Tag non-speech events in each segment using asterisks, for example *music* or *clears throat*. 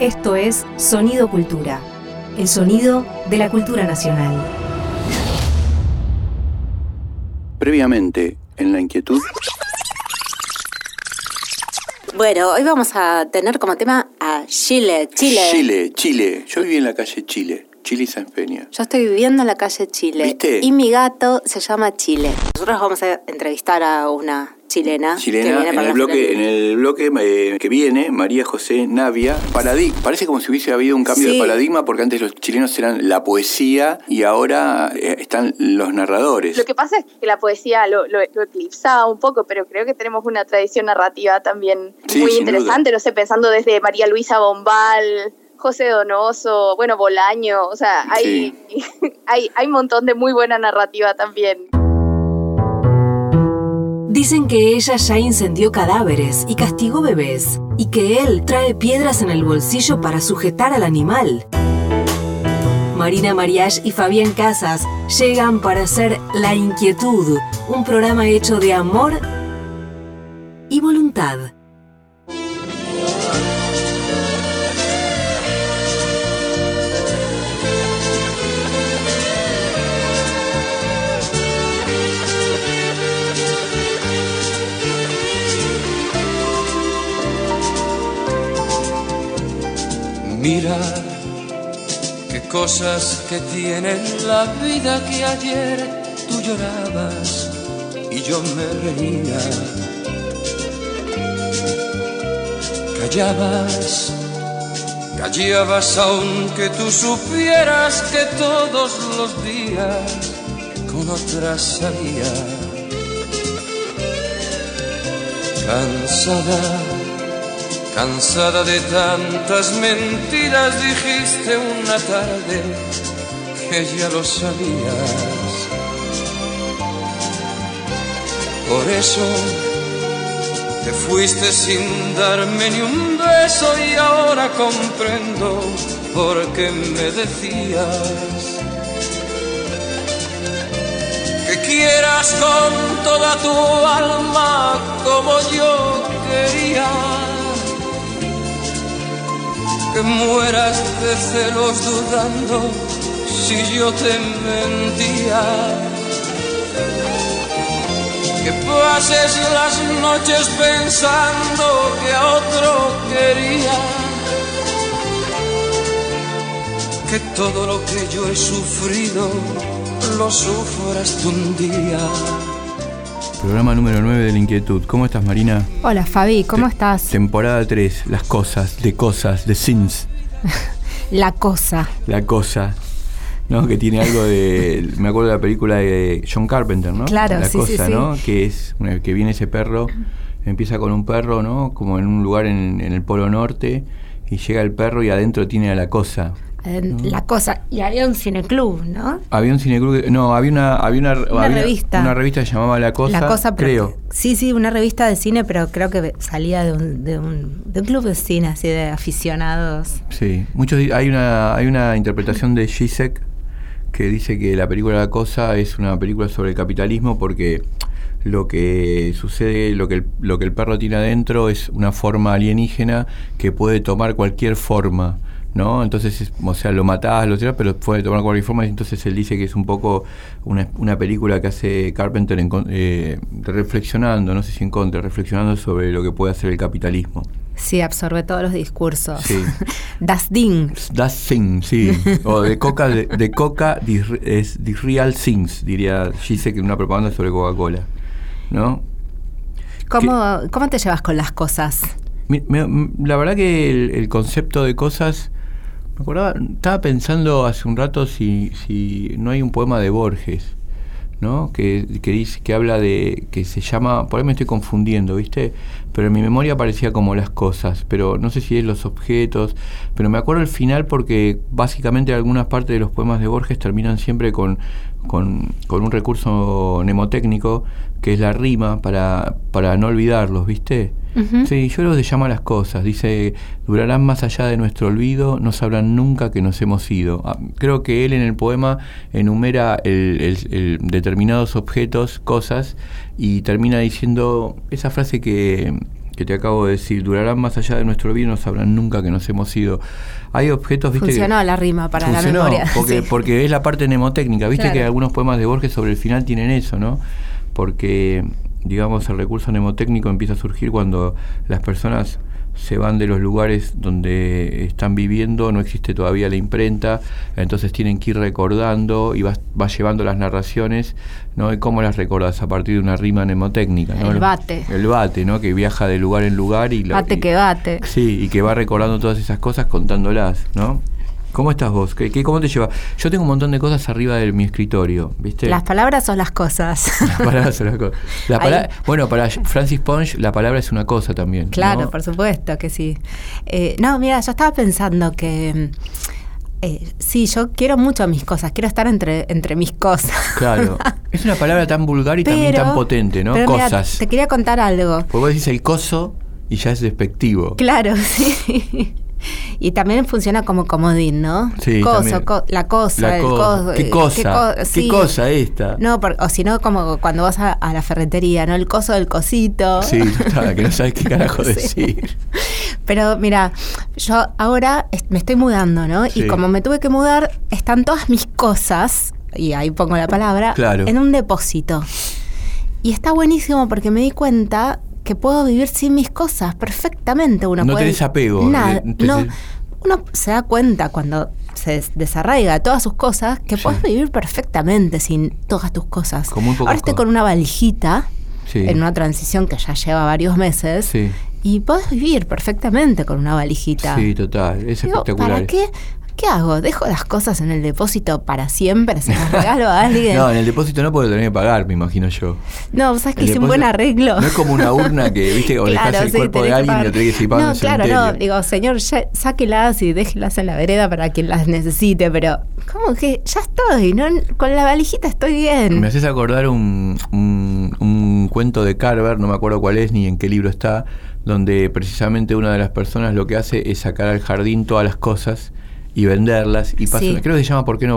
Esto es Sonido Cultura, el sonido de la cultura nacional. Previamente, en la inquietud. Bueno, hoy vamos a tener como tema a Chile, Chile. Chile, Chile. Yo viví en la calle Chile, Chile y San Peña. Yo estoy viviendo en la calle Chile. ¿Viste? Y mi gato se llama Chile. Nosotros vamos a entrevistar a una chilena. que Chilena, viene en el bloque, en del el bloque eh, que viene, María José Navia, paradigma. Parece como si hubiese habido un cambio Sí. de paradigma, porque antes los chilenos eran la poesía y ahora eh, están los narradores. Lo que pasa es que la poesía lo, lo- lo eclipsaba un poco, pero creo que tenemos una tradición narrativa también Sí, muy interesante, no sé, pensando desde María Luisa Bombal, José Donoso, bueno, Bolaño, o sea, hay, *laughs* hay, hay un montón de muy buena narrativa también. Dicen que ella ya incendió cadáveres y castigó bebés, y que él trae piedras en el bolsillo para sujetar al animal. Marina Mariach y Fabián Casas llegan para hacer La Inquietud, un programa hecho de amor y voluntad. Mira qué cosas que tiene la vida que ayer tú llorabas y yo me reía. Callabas, callabas aunque tú supieras que todos los días con otra salía. Cansada Cansada de tantas mentiras dijiste una tarde que ya lo sabías. Por eso te fuiste sin darme ni un beso y ahora comprendo por qué me decías que quieras con toda tu alma como yo quería que mueras de celos dudando si yo te mentía. Que pases las noches pensando que a otro quería. Que todo lo que yo he sufrido lo sufras tú un día. Programa número 9 de la inquietud. ¿Cómo estás, Marina? Hola Fabi, ¿cómo Te- estás? Temporada 3, las cosas, de cosas, de sins, *laughs* La cosa. la cosa. ¿no? Que tiene algo de. *laughs* Me acuerdo de la película de John Carpenter, ¿no? Claro, la sí, sí, cosa, sí. ¿no? Que es que viene ese perro, empieza con un perro, ¿no? Como en un lugar en, en el Polo Norte, y llega el perro y adentro tiene a la cosa. Eh, La cosa. Y había un cineclub, ¿no? Había un cineclub, no, había una, había una, había revista. Una revista que llamaba La Cosa, la cosa, pero- creo. Sí, sí, una revista de cine, pero creo que salía de un, de un, de un club de cine, así de aficionados. Sí, muchos hay una hay una interpretación de Zizek que dice que la película La Cosa es una película sobre el capitalismo porque lo que sucede, lo que el, lo que el perro tiene adentro es una forma alienígena que puede tomar cualquier forma. ¿No? Entonces, es- o sea, lo matás, lo tirás, pero puede tomar cualquier forma. y Entonces él dice que es un poco una, una película que hace Carpenter en eh, reflexionando, no sé si en contra, reflexionando sobre lo que puede hacer el capitalismo. Sí, absorbe todos los discursos. Sí. *laughs* das Ding. Das Thing, sí. O de Coca, de, de Coca dis- es the real things, diría Gise que en una propaganda sobre Coca-Cola. ¿No? ¿Cómo, ¿Cómo te llevas con las cosas? Me- la verdad que el, el concepto de cosas. Me acordaba, estaba pensando hace un rato si, si no hay un poema de Borges, ¿no? Que, que dice, que habla de. que se llama. Por ahí me estoy confundiendo, ¿viste? Pero en mi memoria parecía como las cosas, pero no sé si es los objetos. Pero me acuerdo el final porque básicamente algunas partes de los poemas de Borges terminan siempre con, con, con un recurso mnemotécnico que es la rima para, para no olvidarlos, ¿viste? Sí, yo los llama las cosas. Dice, durarán más allá de nuestro olvido, no sabrán nunca que nos hemos ido. Ah, Creo que él en el poema enumera el- el- el determinados objetos, cosas, y termina diciendo esa frase que, que te acabo de decir, durarán más allá de nuestro bien, no sabrán nunca que nos hemos ido. Hay objetos, viste Funcionó que... la rima para Funcionó, la memoria. *laughs* Porque, sí. porque es la parte mnemotécnica. Viste Claro. que algunos poemas de Borges sobre el final tienen eso, ¿no? Porque, digamos, el recurso mnemotécnico empieza a surgir cuando las personas se van de los lugares donde están viviendo, no existe todavía la imprenta, entonces tienen que ir recordando y vas, vas llevando las narraciones, ¿no? ¿Y cómo las recordas? A partir de una rima mnemotécnica, ¿no? El bate. El bate, ¿no? Que viaja de lugar en lugar y... la- Bate y- que bate. Sí, y que va recordando todas esas cosas contándolas, ¿no? ¿Cómo estás vos? ¿Qué, qué- cómo te lleva? Yo tengo un montón de cosas arriba de mi escritorio, ¿viste? Las palabras son las cosas. *laughs* Las palabras son las cosas. La pala- bueno, para Francis Ponge la palabra es una cosa también. Claro, ¿no? por supuesto que sí. Eh, no, mira, yo estaba pensando que eh, sí, yo quiero mucho mis cosas, quiero estar entre, entre mis cosas. Claro. *laughs* Es una palabra tan vulgar y también tan potente, ¿no? pero mira, Cosas. te quería contar algo. Porque vos decís el coso y ya es despectivo. Claro, *laughs* sí. Y también funciona como comodín, ¿no? Sí, Coso, co- la cosa, La el coso. ¿Qué eh, cosa? co- ¿Qué sí. cosa esta? No, por- o si no, como cuando vas a, a la ferretería, ¿no? El coso del cosito. Sí, total, que no sabes qué carajo *laughs* Sí. decir. Pero mira, yo ahora me estoy mudando, ¿no? Sí. Y como me tuve que mudar, están todas mis cosas, y ahí pongo la palabra, Claro. en un depósito. Y está buenísimo porque me di cuenta que puedo vivir sin mis cosas perfectamente. Uno No puede- tenés apego, Nada. eh, te- no, uno se da cuenta cuando se des- desarraiga de todas sus cosas que Sí. puedes vivir perfectamente sin todas tus cosas. Con muy pocas Ahora estoy con una valijita Sí. en una transición que ya lleva varios meses. Sí. Y podés vivir perfectamente con una valijita. Sí, total. Es Digo, espectacular. ¿Para qué? ¿Qué hago? ¿Dejo las cosas en el depósito para siempre? ¿Se las regalo a alguien? No, en el depósito no puedo tener que pagar, me imagino yo. No, ¿sabes que hice un buen arreglo? No es como una urna que, viste, o dejás el sí, cuerpo de alguien y lo tenés que seguir pagando No, claro, no. Digo, señor, ya- sáquelas y déjelas en la vereda para quien las necesite, pero ¿cómo que ya estoy? ¿no? Con la valijita estoy bien. Me haces acordar un, un, un cuento de Carver, no me acuerdo cuál es ni en qué libro está, donde precisamente una de las personas lo que hace es sacar al jardín todas las cosas y venderlas y pasa Sí. una- creo que se llama ¿Por qué no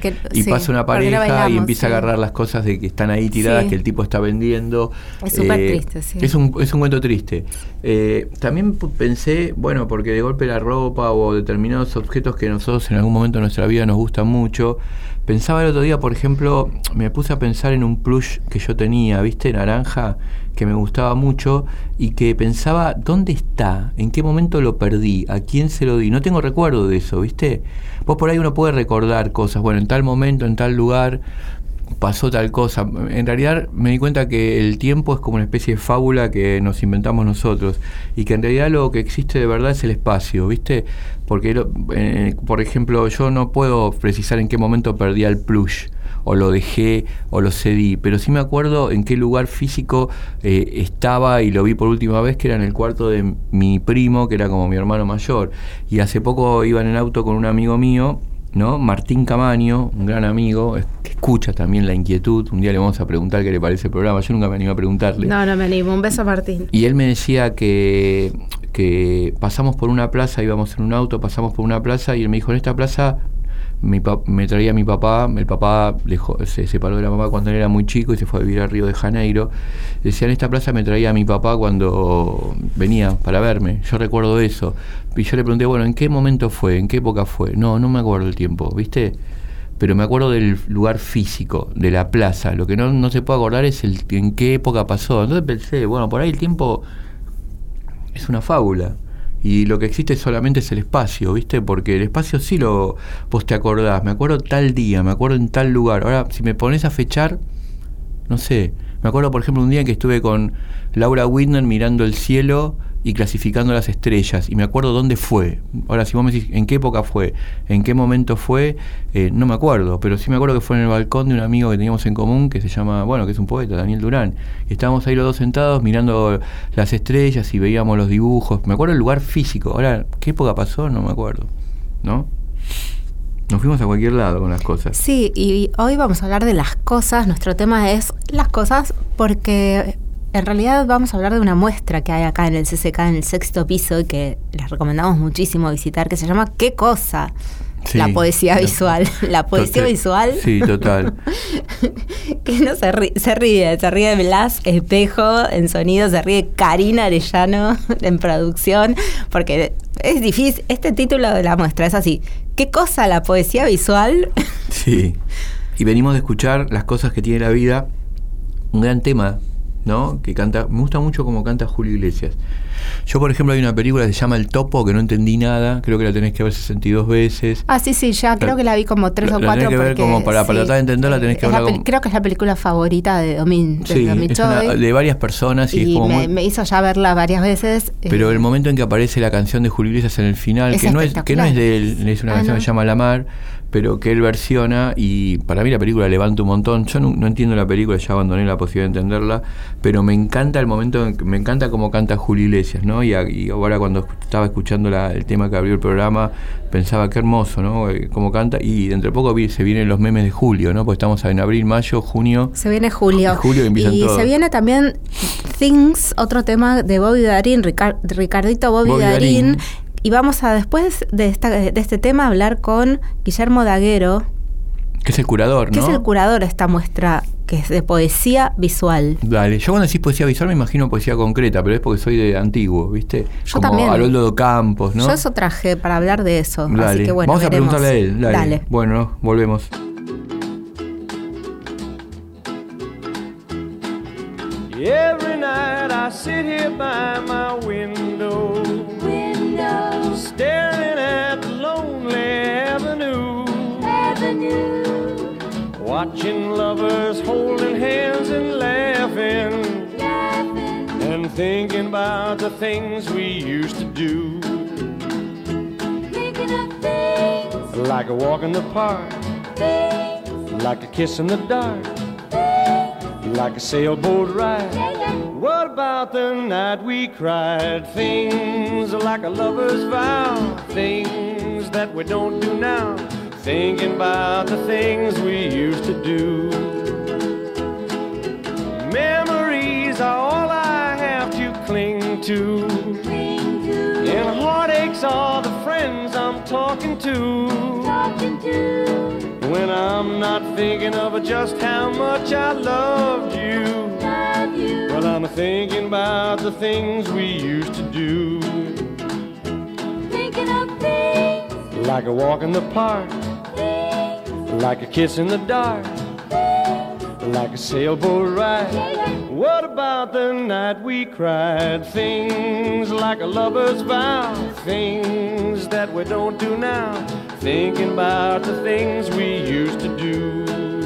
qué- y sí, pasa una ¿por qué no pareja y empieza a agarrar las cosas de que están ahí tiradas que el tipo está vendiendo. Es súper triste, sí. Es un, es un cuento triste. Eh, también pensé, bueno, porque de golpe la ropa o determinados objetos que nosotros en algún momento de nuestra vida nos gustan mucho. Pensaba el otro día, por ejemplo, me puse a pensar en un plush que yo tenía, ¿viste? Naranja, que me gustaba mucho y que pensaba, ¿dónde está? ¿En qué momento lo perdí? ¿A quién se lo di? No tengo recuerdo de eso, ¿viste? Vos por ahí uno puede recordar cosas, bueno, en tal momento, en tal lugar, pasó tal cosa. En realidad me di cuenta que el tiempo es como una especie de fábula que nos inventamos nosotros y que en realidad lo que existe de verdad es el espacio, ¿viste? Porque, eh, por ejemplo, yo no puedo precisar en qué momento perdí el plush o lo dejé o lo cedí, pero sí me acuerdo en qué lugar físico eh, estaba y lo vi por última vez, que era en el cuarto de mi primo, que era como mi hermano mayor. Y hace poco iba en el auto con un amigo mío ¿no? Martín Camaño, un gran amigo, que escucha también la inquietud. Un día le vamos a preguntar qué le parece el programa. Yo nunca me animé a preguntarle. No, no me animo. Un beso, Martín. Y él me decía que, que pasamos por una plaza, íbamos en un auto, pasamos por una plaza y él me dijo, en esta plaza mi me traía mi papá, el papá se separó de la mamá cuando él era muy chico y se fue a vivir a Río de Janeiro. Decía, en esta plaza me traía a mi papá cuando venía para verme. Yo recuerdo eso. Y yo le pregunté, bueno, ¿en qué momento fue? ¿En qué época fue? No, no me acuerdo el tiempo, ¿viste? Pero me acuerdo del lugar físico, de la plaza. Lo que no, no se puede acordar es el, en qué época pasó. Entonces pensé, bueno, por ahí el tiempo es una fábula. Y lo que existe solamente es el espacio, ¿viste? Porque el espacio sí lo vos te acordás. Me acuerdo tal día, me acuerdo en tal lugar. Ahora, si me pones a fechar, no sé. Me acuerdo, por ejemplo, un día en que estuve con Laura Whitner mirando el cielo y clasificando las estrellas. Y me acuerdo dónde fue. Ahora, si vos me decís en qué época fue, en qué momento fue, eh, no me acuerdo. Pero sí me acuerdo que fue en el balcón de un amigo que teníamos en común que se llama, bueno, que es un poeta, Daniel Durán. Y estábamos ahí los dos sentados mirando las estrellas y veíamos los dibujos. Me acuerdo el lugar físico. Ahora, ¿qué época pasó? No me acuerdo. ¿No? Nos fuimos a cualquier lado con las cosas. Sí, y hoy vamos a hablar de las cosas. Nuestro tema es las cosas porque en realidad vamos a hablar de una muestra que hay acá en el CCK, en el sexto piso, y que les recomendamos muchísimo visitar, que se llama ¿Qué cosa? Sí. la poesía visual. *laughs* La poesía Total. visual. Sí, total. *laughs* que no se ríe, se ríe, se ríe Blas Espejo en sonido, se ríe Karina Arellano *laughs* en producción, porque es difícil. Este título de la muestra es así. ¿Qué cosa la poesía visual? Sí. Y venimos de escuchar las cosas que tiene la vida. Un gran tema, ¿no? Que canta. Me gusta mucho cómo canta Julio Iglesias. Yo, por ejemplo, hay una película que se llama El Topo, que no entendí nada. Creo que la tenés que ver 62 veces. Ah, sí, sí, ya creo que la vi como tres o la cuatro. tenés que ver porque, como para- para sí, tratar de entenderla tenés que verla como- Creo que es la película favorita de Domin, de Sí, es una- de varias personas y, y es como me, muy- me hizo ya verla varias veces. eh, Pero el momento en que aparece la canción de Julio Iglesias en el final, Es que no es, que no es de él, es una Ah, canción ¿no? que se llama La Mar, pero que él versiona y para mí la película levanta un montón. Yo no, no entiendo la película, ya abandoné la posibilidad de entenderla, pero me encanta el momento, en que- me encanta cómo canta Julio Iglesias, ¿no? Y, a- y ahora cuando estaba escuchando la- el tema que abrió el programa, pensaba qué hermoso, ¿no? Eh, Cómo canta y dentro de poco vi- se vienen los memes de Julio, ¿no? Porque estamos en abril, mayo, junio. Se viene Julio. Julio empiezan y todos. se viene también Things, otro tema de Bobby Darín, Ricar- Ricardito Bobby, Bobby Darín. Darín. Y vamos a después de, esta, de este tema hablar con Guillermo Daguero, Que es el curador, que ¿no? es el curador de esta muestra que es de poesía visual. Dale, yo cuando decís poesía visual me imagino poesía concreta, pero es porque soy de antiguo, ¿viste? Yo Como también. Haroldo de Campos, ¿no? Yo eso traje para hablar de eso. Dale, Así que bueno, vamos a preguntarle a él. Dale. Dale. Bueno, volvemos. Every night I sit here by my window, window, staring at lonely avenue, avenue, watching lovers holding hands and laughing, laughing, and thinking about the things we used to do, thinking of things. Like a walk in the park, like a kiss in the dark. Like a sailboat ride. About the night we cried? Things like a lover's vow, things that we don't do now. Thinking about the things we used to do. Memories are all I have to cling to. And heartaches are the friends I'm talking to. When I'm not thinking of just how much I loved you. Well, I'm thinking about the things we used to do. Thinking of things, Like a walk in the park, like a kiss in the dark, like a sailboat ride. What about the night we cried? Things like a lover's vow, things that we don't do now. Thinking about the things we used to do.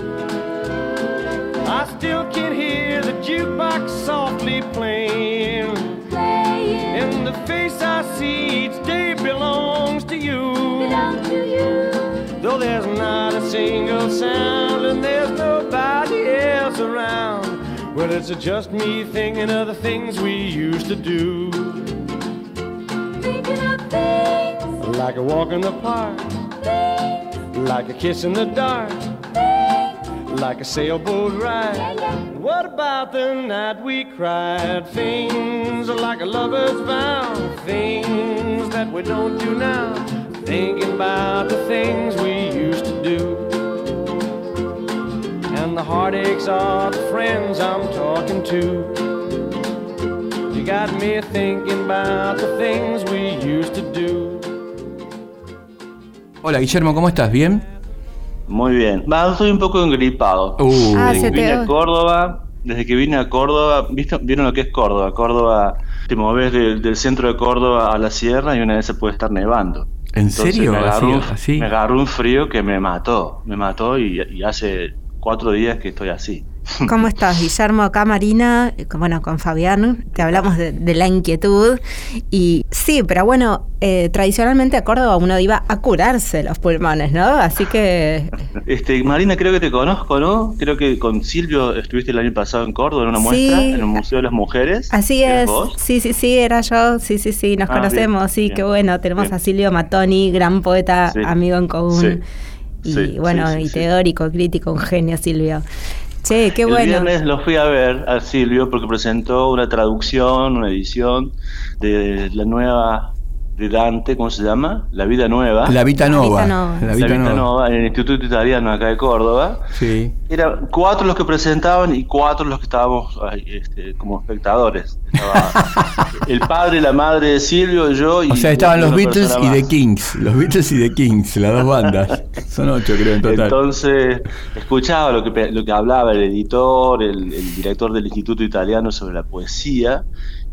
I still can hear the jukebox softly playing. playing, And the face I see each day belongs to you. belong to you. Though there's not a single sound and there's nobody else around. Well, it's just me thinking of the things we used to do. Thinking of things, Like a walk in the park, like a kiss in the dark, like a sailboat ride. What about the night we cried? Things like a lover's vow, things that we don't do now. Thinking about the things we used to do. And the heartaches are the friends I'm talking to. You got me thinking about the things we used to do. Hola Guillermo, ¿cómo estás? ¿Bien? Muy bien. Va, estoy un poco engripado. Uh, Ah, desde se que te vine a Córdoba, desde que vine a Córdoba, ¿viste- ¿vieron lo que es Córdoba? Córdoba, te moves del, del centro de Córdoba a la sierra y una vez se puede estar nevando. ¿En Entonces serio? Me agarró, Así- un, así. me agarró un frío que me mató, me mató y, y hace cuatro días que estoy así. *laughs* ¿Cómo estás, Guillermo? Acá Marina, eh, bueno, con Fabián, te hablamos de, de la inquietud. Y sí, pero bueno, eh, tradicionalmente a Córdoba uno iba a curarse los pulmones, ¿no? Así que Este, Marina, creo que te conozco, ¿no? Creo que con Silvio estuviste el año pasado en Córdoba en una Sí. muestra, en el Museo de las Mujeres. así ¿Eres es. vos? Sí, sí, sí, era yo. Sí, sí, sí, nos Ah, conocemos. bien, sí, bien, qué bueno. Tenemos bien. a Silvio Matoni, gran poeta, Sí. amigo en común. Sí. Y bueno, y teórico, crítico, un genio, Silvio. Che, qué el bueno. viernes lo fui a ver a Silvio porque presentó una traducción, una edición de la nueva de Dante, ¿cómo se llama? La vida nueva. La Vita Nova. Vita Nova. La La Vita Nova. Nova, en el Instituto Italiano acá de Córdoba. Sí. Eran cuatro los que presentaban y cuatro los que estábamos este, como espectadores. Estaba *laughs* el padre, la madre de Silvio, yo y. O sea, estaban los Beatles y. The Kings. Los Beatles y The Kings, las dos bandas. Son ocho, creo, en total. Entonces, escuchaba lo que, lo que hablaba el editor, el, el director del Instituto Italiano sobre la poesía,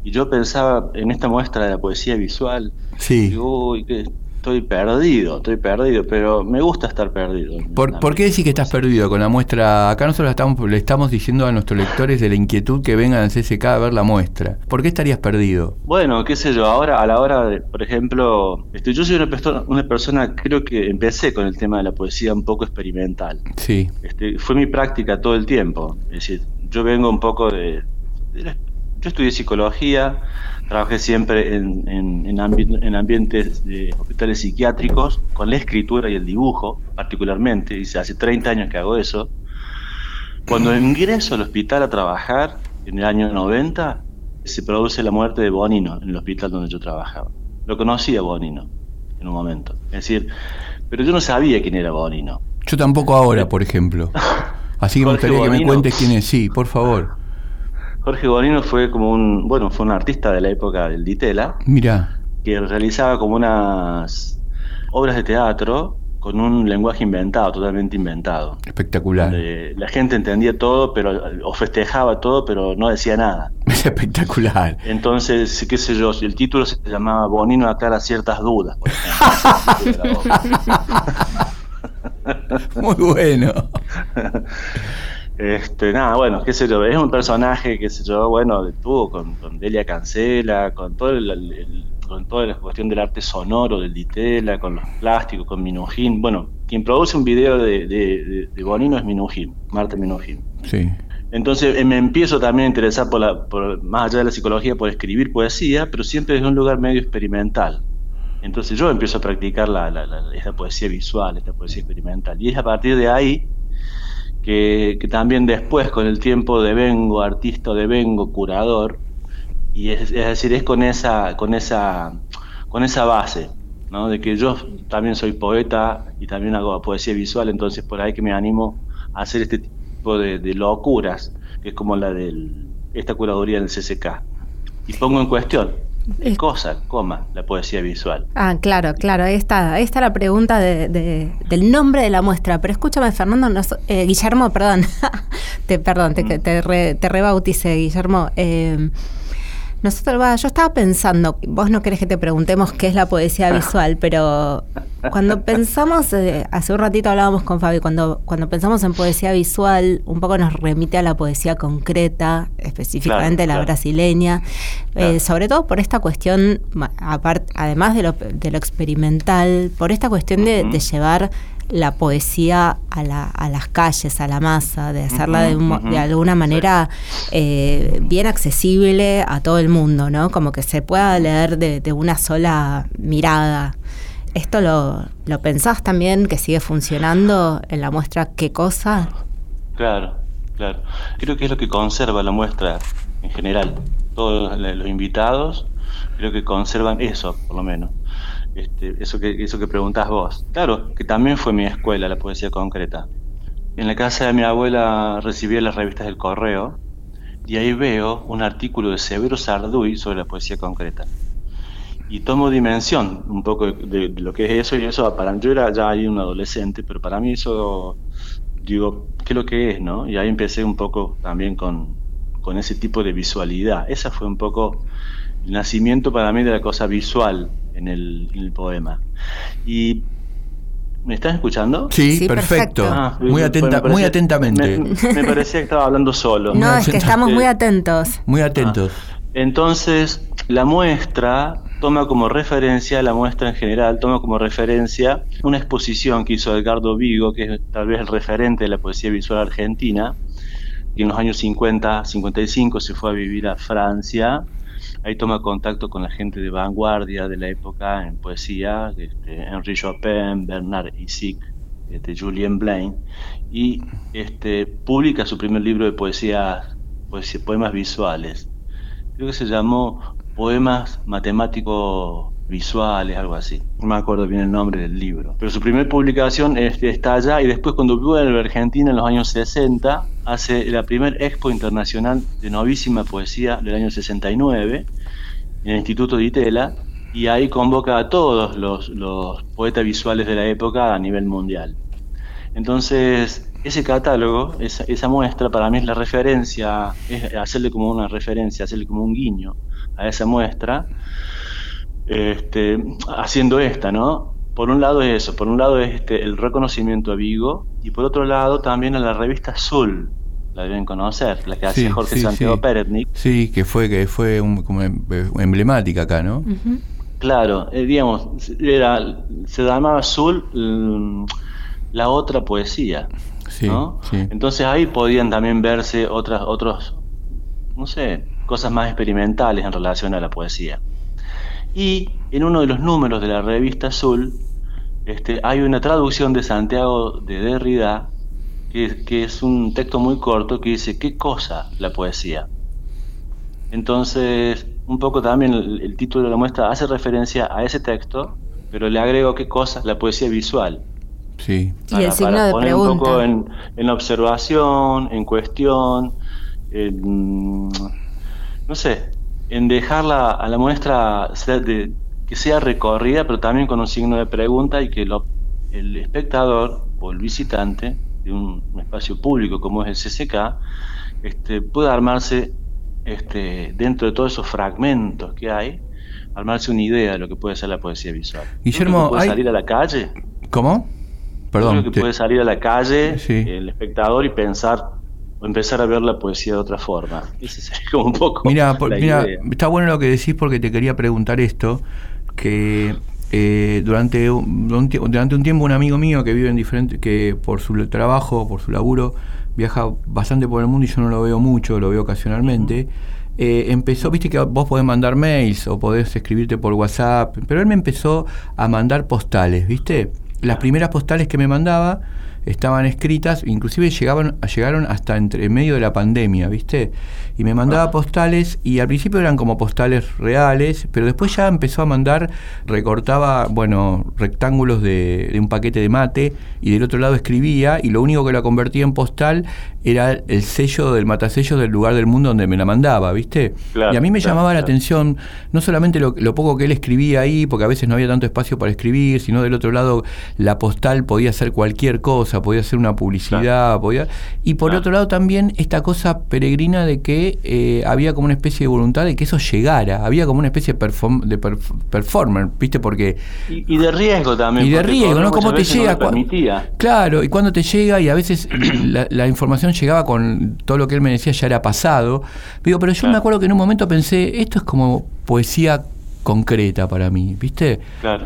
y yo pensaba en esta muestra de la poesía visual. Sí. Digo, uy, que estoy perdido, estoy perdido, pero me gusta estar perdido. ¿Por, por qué decís que estás perdido con la muestra? Acá nosotros estamos, le estamos diciendo a nuestros lectores de la inquietud que vengan al CSK a ver la muestra. ¿Por qué estarías perdido? Bueno, qué sé yo, ahora a la hora de, por ejemplo, este, yo soy una persona, una persona, creo que empecé con el tema de la poesía un poco experimental. Sí. Este, fue mi práctica todo el tiempo. Es decir, yo vengo un poco de... de la- yo estudié psicología, trabajé siempre en, en- en ambi- en ambientes de hospitales psiquiátricos, con la escritura y el dibujo, particularmente. Dice, hace 30 años que hago eso. Cuando ingreso al hospital a trabajar, en el año 90, se produce la muerte de Bonino en el hospital donde yo trabajaba. Lo conocí a Bonino en un momento. Es decir, pero yo no sabía quién era Bonino. Yo tampoco ahora, por ejemplo. *laughs* Así que me gustaría que me cuentes quién es. Sí, por favor. Jorge Bonino fue como un, bueno, fue un artista de la época del Ditela, Mira. que realizaba como unas obras de teatro con un lenguaje inventado, totalmente inventado. Espectacular. donde la gente entendía todo, pero o festejaba todo, pero no decía nada. *laughs* Es espectacular. Entonces, qué sé yo, el título se llamaba Bonino aclara ciertas dudas, por ejemplo. *laughs* Muy bueno. *laughs* Este, nada, bueno, qué sé yo, es un personaje, qué sé yo, bueno, tuvo con, con Delia Cancela, con todo el, el- con toda la cuestión del arte sonoro del Ditela, con los plásticos, con Minujín. Bueno, quien produce un video de, de, de- de Bonino es Minujín, Marta Minujín. Sí. Entonces eh, me empiezo también a interesar por la, por, más allá de la psicología, por escribir poesía, pero siempre desde un lugar medio experimental. Entonces yo empiezo a practicar la, la- la- esta poesía visual, esta poesía experimental. Y es a partir de ahí que, también después, con el tiempo, devengo artista, devengo curador. Y es, es decir, es con esa, con esa, con esa base, ¿no? De que yo también soy poeta y también hago poesía visual, entonces por ahí que me animo a hacer este tipo de, de locuras, que es como la de esta curaduría del CCK. Y pongo en cuestión, ¿qué cosa, coma, la poesía visual? Ah, claro, claro. Ahí está, ahí está la pregunta de- de- del nombre de la muestra. Pero escúchame, Fernando, eh, Guillermo, perdón. *laughs* te, perdón, te, te, re- te rebauticé, Guillermo. Eh, nosotros, va, yo estaba pensando, vos no querés que te preguntemos qué es la poesía *laughs* visual, pero cuando pensamos, eh, hace un ratito hablábamos con Fabi, cuando, cuando pensamos en poesía visual, un poco nos remite a la poesía concreta, específicamente Claro, la claro. brasileña, Claro. eh, sobre todo por esta cuestión, apart- además de lo, de lo experimental, por esta cuestión de llevar la poesía a, la- a las calles, a la masa, de hacerla de, un alguna manera eh, bien accesible a todo el mundo, ¿no? Como que se pueda leer de, de una sola mirada. ¿Esto lo, lo pensás también que sigue funcionando en la muestra qué cosa? Claro, claro. Creo que es lo que conserva la muestra en general. Todos los invitados creo que conservan eso, por lo menos. Este, eso que eso que preguntás vos. Claro, que también fue mi escuela la poesía concreta. En la casa de mi abuela recibía las revistas del correo y ahí veo un artículo de Severo Sarduy sobre la poesía concreta. Y tomo dimensión un poco de, de lo que es eso y eso para yo era ya ahí un adolescente, pero para mí eso digo, ¿qué es lo que es, no? Y ahí empecé un poco también con, con ese tipo de visualidad. Esa fue un poco el nacimiento para mí de la cosa visual en el, en el poema. Y ¿me estás escuchando? Sí, Sí, perfecto. perfecto. Ah, muy, atenta, parecía- muy atentamente. Me, me parecía que estaba hablando solo. No, es que estamos Eh, muy atentos. Muy atentos. Entonces, la muestra toma como referencia, la muestra en general toma como referencia una exposición que hizo Edgardo Vigo, que es tal vez el referente de la poesía visual argentina, que en los años 50, 55 se fue a vivir a Francia. Ahí toma contacto con la gente de vanguardia de la época en poesía, este, Henri Chopin, Bernard Isic, este, Julien Blain, y este, publica su primer libro de poesía, poesía- poemas visuales. Creo que se llamó Poemas Matemáticos visuales, algo así. No me acuerdo bien el nombre del libro. Pero su primera publicación está allá y después cuando vuelve a Argentina en los años 60, hace la primera expo internacional de novísima poesía del año 69 en el Instituto de Itela y ahí convoca a todos los, los poetas visuales de la época a nivel mundial. Entonces, ese catálogo, esa, esa muestra para mí es la referencia, es hacerle como una referencia, hacerle como un guiño a esa muestra, este, haciendo esta, ¿no? Por un lado es eso, por un lado es este, el reconocimiento a Vigo y por otro lado también a la revista Azul, la deben conocer, la que hace Sí, Jorge sí, Santiago sí. Peretnik. Sí, que fue, que fue un- como em- emblemática acá, ¿no? Claro, eh, digamos, era, se llamaba Azul mm, la otra poesía. Sí, ¿no? sí. Entonces ahí podían también verse otras, otros, no sé, cosas más experimentales en relación a la poesía. Y en uno de los números de la revista Azul, este, hay una traducción de Santiago de Derrida, que, que es un texto muy corto que dice, ¿qué cosa la poesía? Entonces, un poco también el, el título de la muestra hace referencia a ese texto, pero le agrego qué cosa la poesía visual Sí. Y el signo de poner un poco en, en observación, en cuestión, en, no sé, en dejarla a la muestra ser de- que sea recorrida, pero también con un signo de pregunta y que lo- el espectador o el visitante de un, un espacio público como es el CCK este, pueda armarse este, dentro de todos esos fragmentos que hay, armarse una idea de lo que puede ser la poesía visual. Guillermo, que puede hay- salir a la calle ¿Cómo? Perdón. creo que te- puede salir a la calle Sí. el espectador y pensar o empezar a ver la poesía de otra forma. Ese sería como un poco Mira, está bueno lo que decís porque te quería preguntar esto, que eh, durante, durante un tiempo un amigo mío que vive en diferente, que por su trabajo, por su laburo, viaja bastante por el mundo y yo no lo veo mucho, lo veo ocasionalmente. eh, empezó, viste que vos podés mandar mails o podés escribirte por WhatsApp, pero él me empezó a mandar postales, ¿viste? Las primeras postales que me mandaba estaban escritas, inclusive llegaban, llegaron hasta entre en medio de la pandemia, ¿viste? Y me mandaba postales y al principio eran como postales reales, pero después ya empezó a mandar, recortaba, bueno, rectángulos de, de un paquete de mate y del otro lado escribía y lo único que la convertía en postal era el sello del matasello del lugar del mundo donde me la mandaba, ¿viste? Claro, y a mí me claro, llamaba la atención no solamente lo, lo poco que él escribía ahí, porque a veces no había tanto espacio para escribir, sino del otro lado la postal podía ser cualquier cosa, podía ser una publicidad, podía y por Claro. otro lado también esta cosa peregrina de que eh, había como una especie de voluntad de que eso llegara, había como una especie de, perform- de performer, ¿viste? Porque Y, y de riesgo también. y de riesgo, ¿no? ¿Cómo te no llega? permitía. Claro, y cuando te llega, y a veces *clears throat* la, la información llegaba con todo lo que él me decía ya era pasado. Digo, pero yo Claro. me acuerdo que en un momento pensé, esto es como poesía concreta para mí, ¿viste?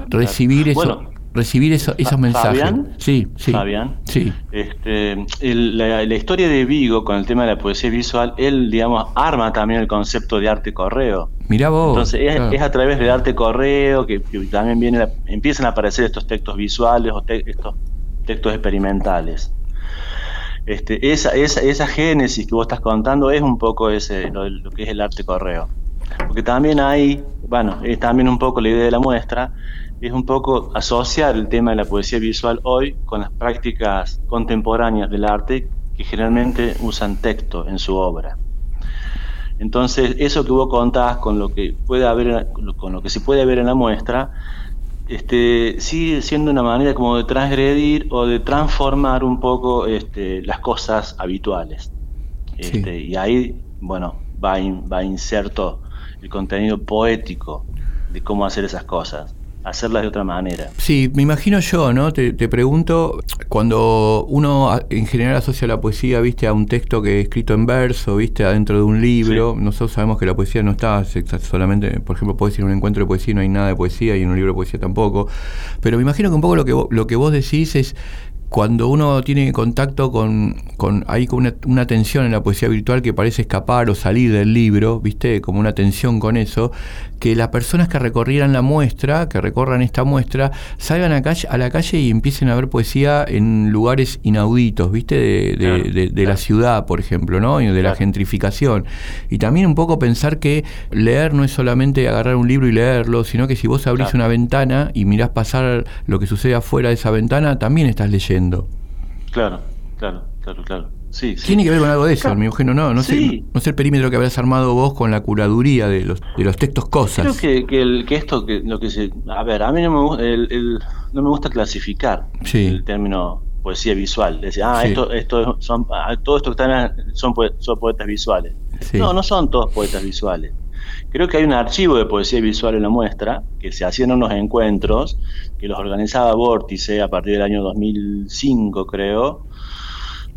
Recibir eso, Bueno, recibir eso, esos mensajes. Fabián, Sí, sí. Fabián, Sí. Este, el- la, la historia de Vigo con el tema de la poesía visual, él, digamos, arma también el concepto de arte correo. Mirá vos. Entonces es, claro. es a través del arte correo que, que también viene la- empiezan a aparecer estos textos visuales o te- estos textos experimentales. Este, esa, esa, esa génesis que vos estás contando es un poco ese, lo, lo que es el arte correo. Porque también hay, bueno, es también un poco la idea de la muestra, es un poco asociar el tema de la poesía visual hoy con las prácticas contemporáneas del arte que generalmente usan texto en su obra. Entonces, eso que vos contás con lo que puede haber, con lo que se puede ver en la muestra, este, sigue siendo una manera como de transgredir o de transformar un poco este, las cosas habituales. Sí. Este, Y ahí, bueno, va, in- va inserto el contenido poético de cómo hacer esas cosas, hacerlas de otra manera. Sí, me imagino yo, ¿no? Te, te pregunto, cuando uno en general asocia la poesía, viste, a un texto que es escrito en verso, viste, adentro de un libro, nosotros sabemos que la poesía no está solamente, por ejemplo, puedes ir a un encuentro de poesía y no hay nada de poesía y en un libro de poesía tampoco, pero me imagino que un poco lo que vos, lo que vos decís es cuando uno tiene contacto con, con hay como una, una tensión en la poesía virtual que parece escapar o salir del libro, ¿viste? Como una tensión con eso, que las personas que recorrieran la muestra, que recorran esta muestra, salgan a, calle, a la calle y empiecen a ver poesía en lugares inauditos, ¿viste? De, de- Claro, de- de la ciudad, por ejemplo, ¿no? Y de la gentrificación. Y también un poco pensar que leer no es solamente agarrar un libro y leerlo, sino que si vos abrís una ventana y mirás pasar lo que sucede afuera de esa ventana, también estás leyendo. Claro, claro, claro, claro. Sí, sí. Tiene que ver con algo de eso, Claro. Hermigeno, no, no Sí. sé, no sé el perímetro que habrás armado vos con la curaduría de los, de los textos cosas. Creo que, que, el, que esto, que lo que se. A ver, a mí no me, gu- el, el- no me gusta clasificar el término poesía visual. Decir, ah, esto, esto son, ah, todo esto que están son, son poetas visuales. No, no son todos poetas visuales. Creo que hay un archivo de poesía visual en la muestra, que se hacían unos encuentros, que los organizaba Vórtice a partir del año 2005, creo,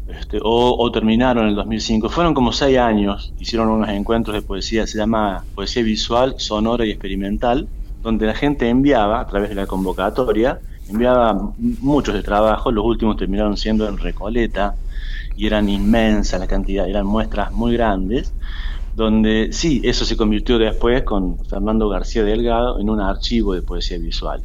este, o, terminaron en el 2005. Fueron como seis años, hicieron unos encuentros de poesía, se llama Poesía Visual, Sonora y Experimental, donde la gente enviaba, a través de la convocatoria, enviaba muchos de trabajos, los últimos terminaron siendo en Recoleta, y eran inmensas la cantidad, eran muestras muy grandes, donde sí, eso se convirtió después con Fernando García Delgado en un archivo de poesía visual.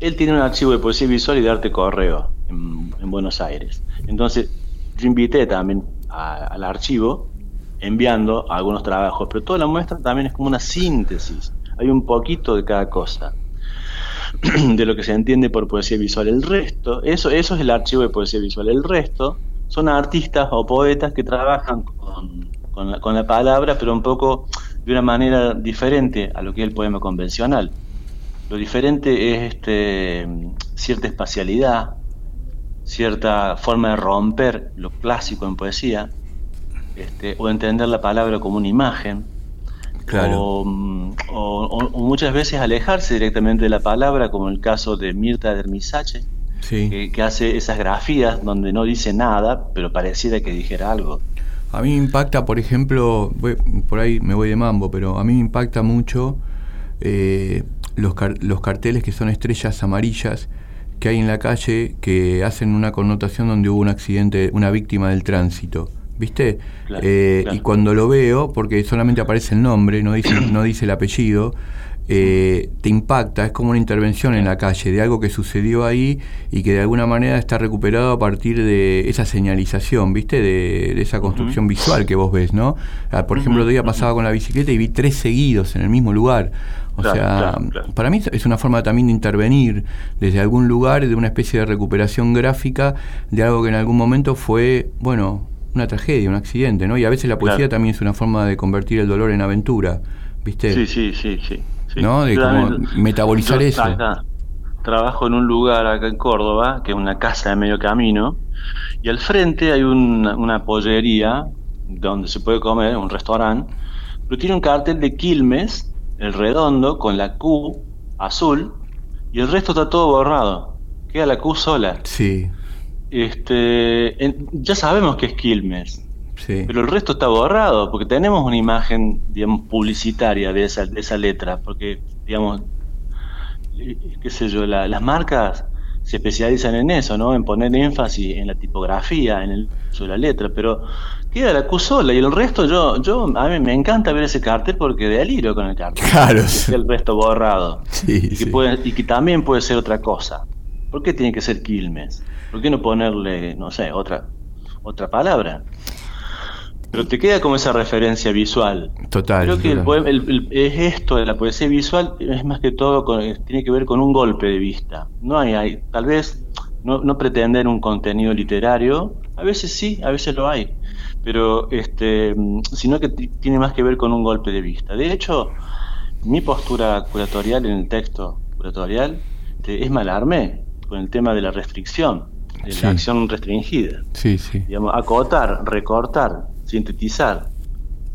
Él tiene un archivo de poesía visual y de arte correo en, en Buenos Aires. Entonces, yo invité también a- al archivo enviando algunos trabajos, pero toda la muestra también es como una síntesis. Hay un poquito de cada cosa *clears throat* de lo que se entiende por poesía visual. El resto, eso, eso es el archivo de poesía visual. El resto son artistas o poetas que trabajan con, la, con la palabra, pero un poco de una manera diferente a lo que es el poema convencional. Lo diferente es este, cierta espacialidad, cierta forma de romper lo clásico en poesía, este, o entender la palabra como una imagen, Claro. o, mm, o- muchas veces alejarse directamente de la palabra, como el caso de Mirta Dermisache, Sí. que, que hace esas grafías donde no dice nada, pero pareciera que dijera algo. A mí me impacta, por ejemplo, voy- por ahí me voy de mambo, pero a mí me impacta mucho eh, los, car- los carteles que son estrellas amarillas que hay en la calle que hacen una connotación donde hubo un accidente, una víctima del tránsito. ¿Viste? Claro, Eh, claro. Y cuando lo veo, porque solamente aparece el nombre, no dice, *clears throat* no dice el apellido, eh, te impacta, es como una intervención en la calle de algo que sucedió ahí y que de alguna manera está recuperado a partir de esa señalización, ¿viste? De, de esa construcción visual que vos ves, ¿no? Ah, por ejemplo, el otro día pasaba con la bicicleta y vi tres seguidos en el mismo lugar. O Claro, sea, claro, claro. para mí es una forma también de intervenir desde algún lugar, de una especie de recuperación gráfica de algo que en algún momento fue, bueno, una tragedia, un accidente, ¿no? Y a veces la poesía también es una forma de convertir el dolor en aventura, ¿viste? Sí, sí, sí, sí. sí. ¿No? De como metabolizar eso. acá trabajo en un lugar acá en Córdoba, que es una casa de medio camino, y al frente hay una, una pollería donde se puede comer, un restaurante, pero tiene un cartel de Quilmes, el redondo, con la Q azul, y el resto está todo borrado. Queda la Q sola. Sí, Este, en- ya sabemos que es Quilmes, sí. pero el resto está borrado, porque tenemos una imagen, digamos, publicitaria de esa, de esa letra, porque, digamos, eh, qué sé yo, la- las marcas se especializan en eso, ¿no? En poner énfasis en la tipografía, en el uso de la letra, pero queda la Q sola y el resto yo, yo, a mí me encanta ver ese cartel porque deliro con el cartel. Claro. Que el resto borrado. Sí, y, que sí. puede- y que también puede ser otra cosa. ¿Por qué tiene que ser Quilmes? ¿Por qué no ponerle, no sé, otra, otra palabra? Pero te queda como esa referencia visual. Total. Creo que el total. el- el- es esto de la poesía visual, es más que todo, con- tiene que ver con un golpe de vista. No hay, hay tal vez no, no pretender un contenido literario, a veces sí, a veces lo hay, pero este, mm, sino que ti- tiene más que ver con un golpe de vista. De hecho, mi postura curatorial en el texto curatorial este, es malarme con el tema de la restricción, de Sí. la acción restringida Sí, sí. digamos, acotar, recortar, sintetizar.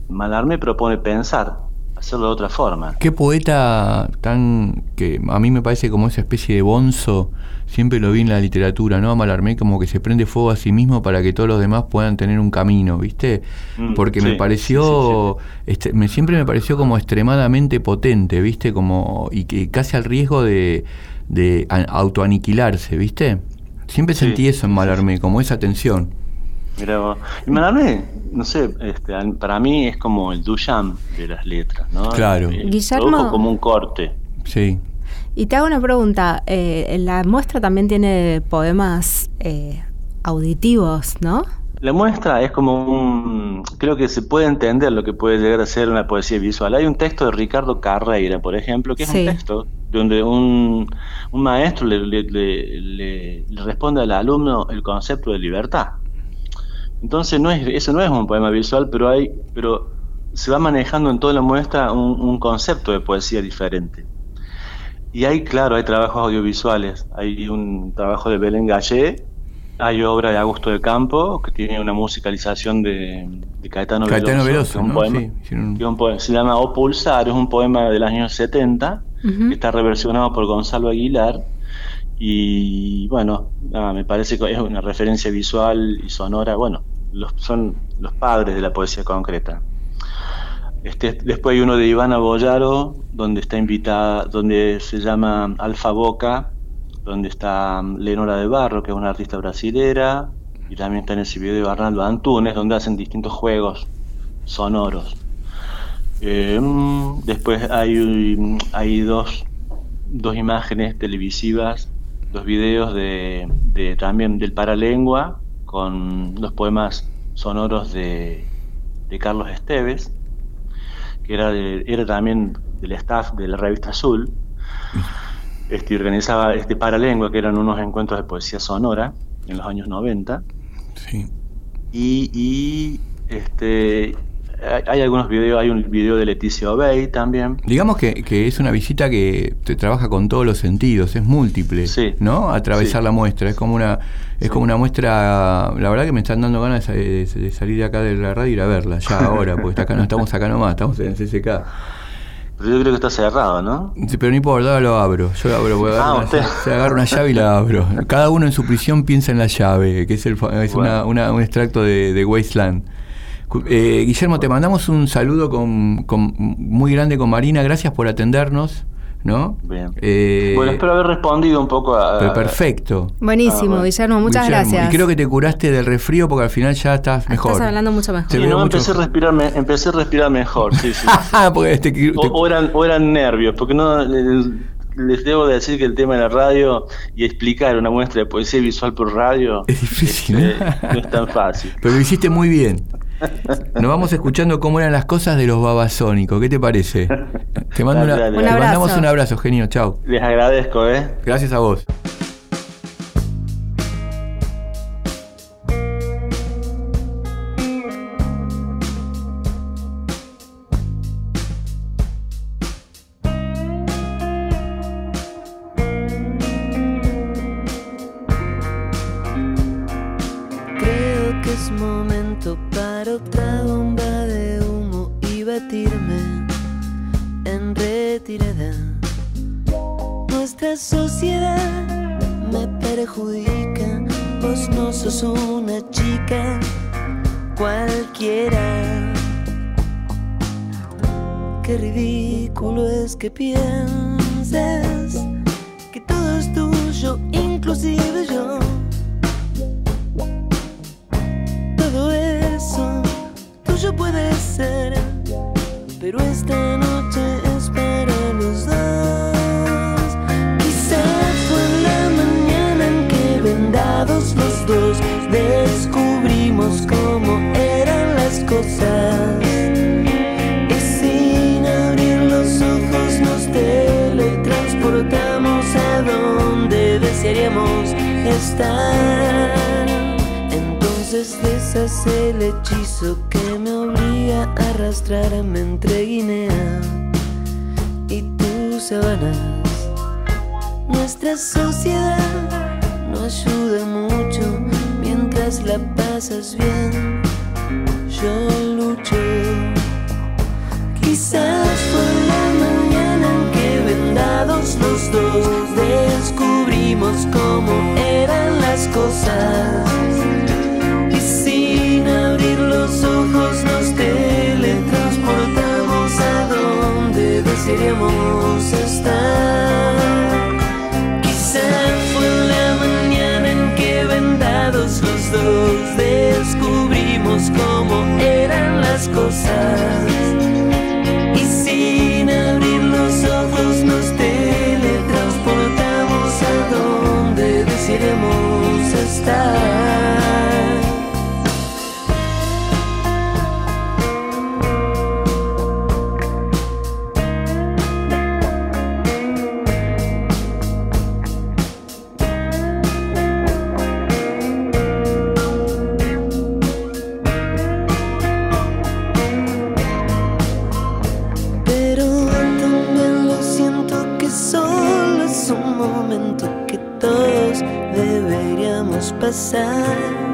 Malarme propone pensar, hacerlo de otra forma. Qué poeta tan que a mí me parece como esa especie de bonzo, siempre lo vi en la literatura, ¿no? Malarmé como que se prende fuego a sí mismo para que todos los demás puedan tener un camino, ¿viste? Mm, Porque sí, me pareció, este, me, siempre me pareció como extremadamente potente, ¿viste? Como, y que casi al riesgo de, de autoaniquilarse, ¿viste? Siempre sentí eso en Malarmé, como esa tensión. Mira. Y Malarmé, no sé, este, para mí es como el Duchamp de las letras, ¿no? Claro. Eh, Guillermo- como un corte. Sí. Y te hago una pregunta. eh, la muestra también tiene poemas eh, auditivos, ¿no? La muestra es como un... Creo que se puede entender lo que puede llegar a ser una poesía visual. Hay un texto de Ricardo Carreira, por ejemplo, que es Sí. un texto donde un, un maestro le, le- le- le- le responde al alumno el concepto de libertad. Entonces no es, eso no es un poema visual, pero hay, pero se va manejando en toda la muestra un, un concepto de poesía diferente. Y hay, claro, hay trabajos audiovisuales. Hay un trabajo de Belén Gallé, hay obra de Augusto de Campo, que tiene una musicalización de, de Caetano, Caetano Veloso, Veloso, que es un ¿no? poema- Sí, hicieron un- poema- se llama O Pulsar, es un poema del año 70, Ujú. que está reversionado por Gonzalo Aguilar. Y bueno, nada, me parece que es una referencia visual y sonora. Bueno, los, son los padres de la poesía concreta. Este, después hay uno de Ivana Boyaro, donde está invitada, donde se llama Alfa Boca, donde está mm, Leonora de Barro, que es una artista brasilera, y también está en ese video de Arnaldo Antunes, donde hacen distintos juegos sonoros. Mm, después hay, mm, hay dos, dos imágenes televisivas, dos videos de, de también del Paralengua, con los poemas sonoros de, de Carlos Esteves, que era, de- era también del staff de la revista Azul, este, organizaba este Paralengua, que eran unos encuentros de poesía sonora en los años 90. Sí. Y, y, este, hay, algunos videos, hay un video de Leticia Obey también. Digamos que, que es una visita que te trabaja con todos los sentidos, es múltiple, Sí. ¿no? Atravesar Sí. la muestra, es como una es como una muestra, la verdad que me están dando ganas de, de salir de acá de la radio y ir a verla, ya *laughs* ahora, porque está acá, no estamos acá nomás, estamos en CCK. Pero yo creo que está cerrado, ¿no? Sí, Pero no importa, ahora lo abro. Yo lo abro, voy a Ah, usted. *laughs* se agarra una llave y la abro. Cada uno en su prisión piensa en la llave, que es, el, es una- una- un extracto de, de Wasteland. Eh, Guillermo, te mandamos un saludo con, con- muy grande con Marina. Gracias por atendernos. ¿No? Bien. Eh, bueno, espero haber respondido un poco a... pero perfecto. Buenísimo, Ah, bueno. Guillermo, muchas Guillermo, gracias. Y creo que te curaste del resfrío porque al final ya estás mejor. Estás hablando mucho mejor. Sí, no, mucho empecé a, respirar, me- empecé a respirar mejor, sí, sí. *laughs* porque te- te- O, o eran, o eran nervios, porque no les debo decir que el tema de la radio y explicar una muestra de poesía visual por radio Es difícil, este, ¿eh? no es tan fácil. Pero lo hiciste muy bien. Nos vamos escuchando cómo eran las cosas de los babasónicos. ¿Qué te parece? Te, mando Dale, una- dale, te Un abrazo. mandamos un abrazo, genio. Chao. Les agradezco, ¿eh? Gracias a vos. Entonces deshace el hechizo que me obliga a arrastrarme entre Guinea y tus sabanas. Nuestra sociedad no ayuda mucho mientras la pasas bien. Yo lucho. Quizás fue la mañana en que vendados los dos descubrimos cómo eran cosas y sin abrir los ojos nos teletransportamos a donde desearíamos estar. Quizá fue la mañana en que vendados los dos descubrimos cómo eran las cosas. Y sin abrir los ojos nos teletransportamos a donde desearíamos stars. sun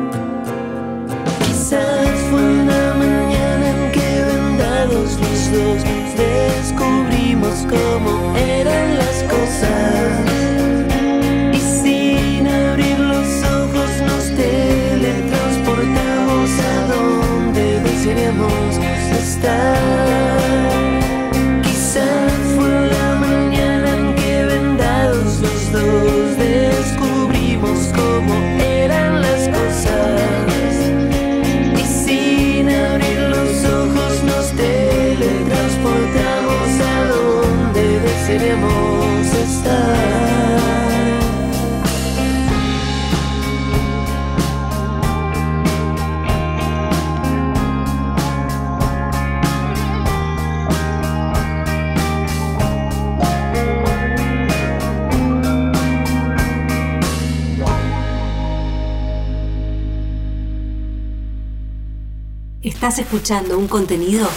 Estás escuchando un contenido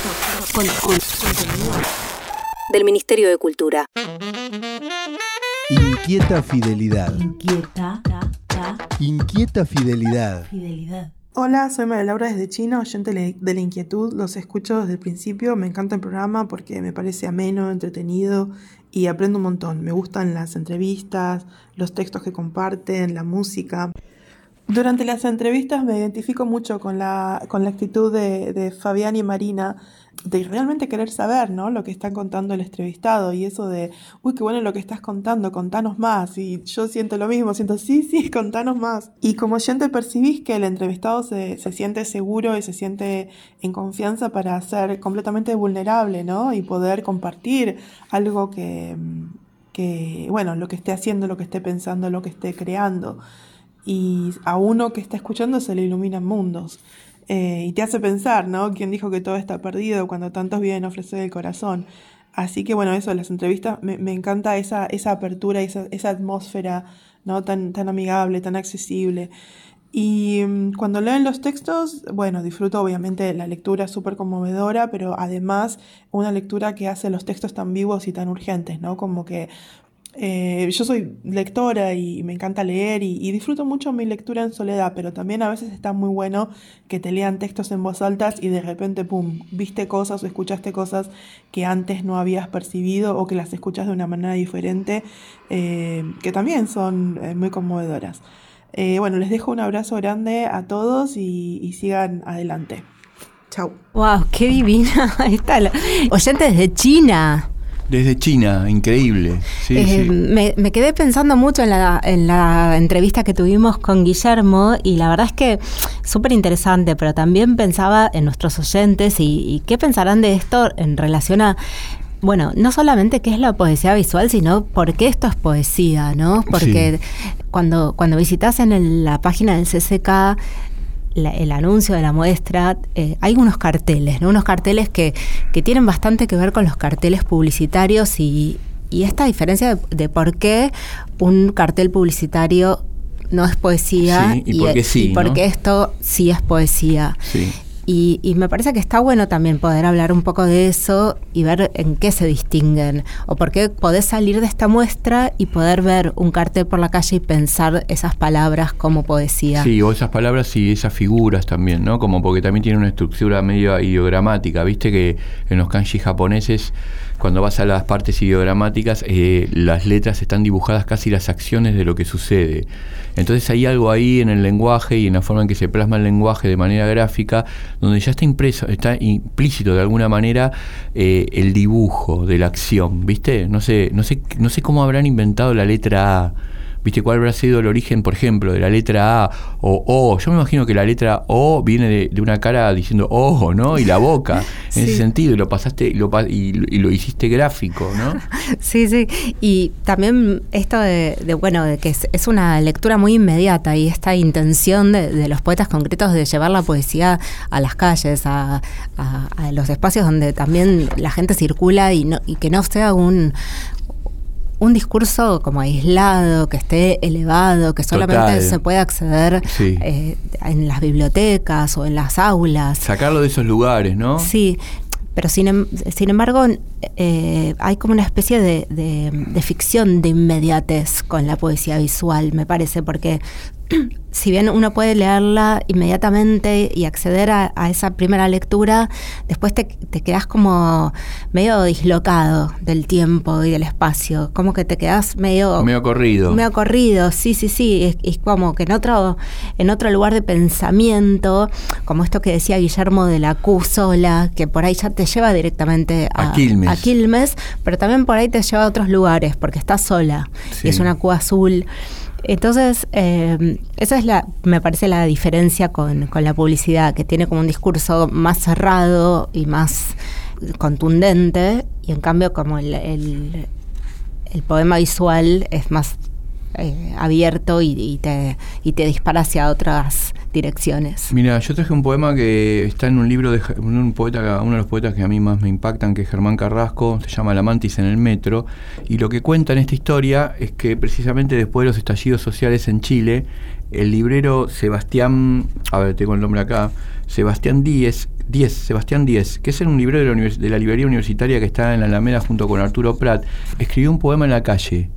con, con- contenido del Ministerio de Cultura. Inquieta fidelidad. Inquieta, Inquieta fidelidad. fidelidad. Hola, soy María Laura desde China, oyente de la inquietud. Los escucho desde el principio. Me encanta el programa porque me parece ameno, entretenido y aprendo un montón. Me gustan las entrevistas, los textos que comparten, la música. Durante las entrevistas me identifico mucho con la, con la actitud de, de Fabián y Marina de realmente querer saber ¿no? lo que están contando el entrevistado y eso de, uy, qué bueno lo que estás contando, contanos más. Y yo siento lo mismo, siento, sí, sí, contanos más. Y como oyente percibís que el entrevistado se, se siente seguro y se siente en confianza para ser completamente vulnerable, ¿no? Y poder compartir algo que, que, bueno, lo que esté haciendo, lo que esté pensando, lo que esté creando y a uno que está escuchando se le iluminan mundos. Eh, y te hace pensar, ¿no? ¿Quién dijo que todo está perdido cuando tantos vienen a ofrecer el corazón? Así que bueno, eso, las entrevistas, me, me encanta esa, esa apertura, esa, esa atmósfera, ¿no? Tan, tan amigable, tan accesible. Y mm, cuando leen los textos, bueno, disfruto obviamente la lectura súper conmovedora, pero además una lectura que hace los textos tan vivos y tan urgentes, ¿no? Como que eh, yo soy lectora y me encanta leer y, y disfruto mucho mi lectura en soledad, pero también a veces está muy bueno que te lean textos en voz alta y de repente, pum, viste cosas o escuchaste cosas que antes no habías percibido o que las escuchas de una manera diferente, eh, que también son eh, muy conmovedoras. Eh, bueno, les dejo un abrazo grande a todos y, y sigan adelante. Chau. Wow, qué divina. Ahí *laughs* está la- Oyente desde China. Desde China, increíble. Sí, Eh, sí. Me, me quedé pensando mucho en la, en la entrevista que tuvimos con Guillermo y la verdad es que súper interesante, pero también pensaba en nuestros oyentes y, y qué pensarán de esto en relación a, bueno, no solamente qué es la poesía visual, sino por qué esto es poesía, ¿no? Porque cuando, cuando visitas en el- la página del CCK la- el anuncio de la muestra, eh, hay unos carteles, ¿no? unos carteles que, que tienen bastante que ver con los carteles publicitarios y, y esta diferencia de, de por qué un cartel publicitario no es poesía Sí, y por qué sí, y por ¿no? qué esto sí es poesía. Sí. Y, y me parece que está bueno también poder hablar un poco de eso y ver en qué se distinguen. O por qué podés salir de esta muestra y poder ver un cartel por la calle y pensar esas palabras como poesía. Sí, o esas palabras y esas figuras también, ¿no? Como porque también tiene una estructura medio ideogramática. Viste que en los kanji japoneses, cuando vas a las partes ideogramáticas, eh, las letras están dibujadas casi las acciones de lo que sucede. Entonces hay algo ahí en el lenguaje y en la forma en que se plasma el lenguaje de manera gráfica, donde ya está impreso, está implícito de alguna manera eh, el dibujo de la acción, ¿viste? No sé, no sé, no sé cómo habrán inventado la letra A. ¿Viste cuál habrá sido el origen, por ejemplo, de la letra A o O? Yo me imagino que la letra O viene de, de una cara diciendo ojo, ¿no? Y la boca, *laughs* en Sí. ese sentido, y lo pasaste y lo, y, lo- y lo hiciste gráfico, ¿no? *laughs* Sí, sí. Y también esto de, de, bueno, de que es, es una lectura muy inmediata y esta intención de, de los poetas concretos de llevar la poesía a las calles, a, a- a los espacios donde también la gente circula y, no, y que no sea un un discurso como aislado, que esté elevado, que solamente Total. se pueda acceder Sí. eh, en las bibliotecas o en las aulas. Sacarlo de esos lugares, ¿no? Sí, pero sin, em- sin embargo, eh, hay como una especie de, de- de ficción de inmediatez con la poesía visual, me parece, porque *clears throat* si bien uno puede leerla inmediatamente y acceder a, a esa primera lectura, después te, te quedas como medio dislocado del tiempo y del espacio, como que te quedas medio... Medio corrido. Medio corrido, sí, sí, sí. Es, es como que en otro, en otro lugar de pensamiento, como esto que decía Guillermo de la Q sola, que por ahí ya te lleva directamente a, A Quilmes. a Quilmes, pero también por ahí te lleva a otros lugares, porque está sola. Sí. Y es una Q azul. Entonces, eh, esa es la, me parece la diferencia con, con la publicidad, que tiene como un discurso más cerrado y más contundente, y en cambio como el, el- el poema visual es más eh, abierto y, y te, y te dispara hacia otras direcciones. Mira, yo traje un poema que está en un libro de un poeta, uno de los poetas que a mí más me impactan, que es Germán Carrasco, se llama La mantis en el metro, y lo que cuenta en esta historia es que precisamente después de los estallidos sociales en Chile, el librero Sebastián, a ver, tengo el nombre acá, Sebastián Díez, Díez, Sebastián Díez, que es un librero de la, de la librería universitaria que está en la Alameda junto con Arturo Prat, escribió un poema en la calle.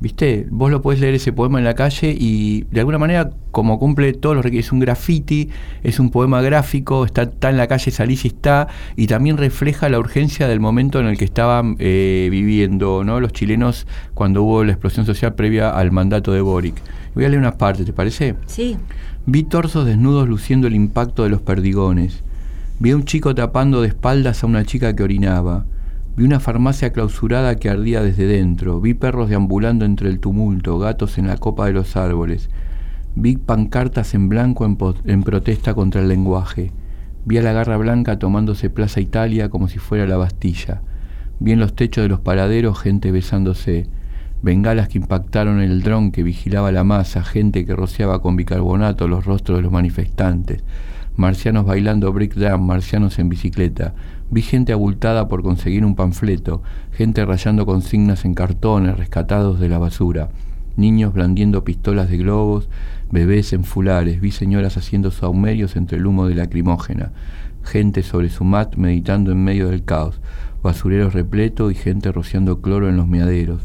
¿Viste? Vos lo podés leer ese poema en la calle y de alguna manera, como cumple todos los requisitos, es un graffiti, es un poema gráfico, está, está en la calle, salís y está, y también refleja la urgencia del momento en el que estaban eh, viviendo ¿no? los chilenos cuando hubo la explosión social previa al mandato de Boric. Voy a leer unas partes, ¿te parece? Sí. Vi torsos desnudos luciendo el impacto de los perdigones. Vi a un chico tapando de espaldas a una chica que orinaba. Vi una farmacia clausurada que ardía desde dentro. Vi perros deambulando entre el tumulto, gatos en la copa de los árboles. Vi pancartas en blanco en, protesta contra el lenguaje. Vi a la garra blanca tomándose Plaza Italia como si fuera la Bastilla. Vi en los techos de los paraderos gente besándose. Bengalas que impactaron el dron que vigilaba la masa, gente que rociaba con bicarbonato los rostros de los manifestantes, marcianos bailando breakdown, marcianos en bicicleta. Vi gente abultada por conseguir un panfleto, gente rayando consignas en cartones rescatados de la basura, niños blandiendo pistolas de globos, bebés en fulares, vi señoras haciendo saumerios entre el humo de lacrimógena, gente sobre su mat meditando en medio del caos, basureros repleto y gente rociando cloro en los meaderos.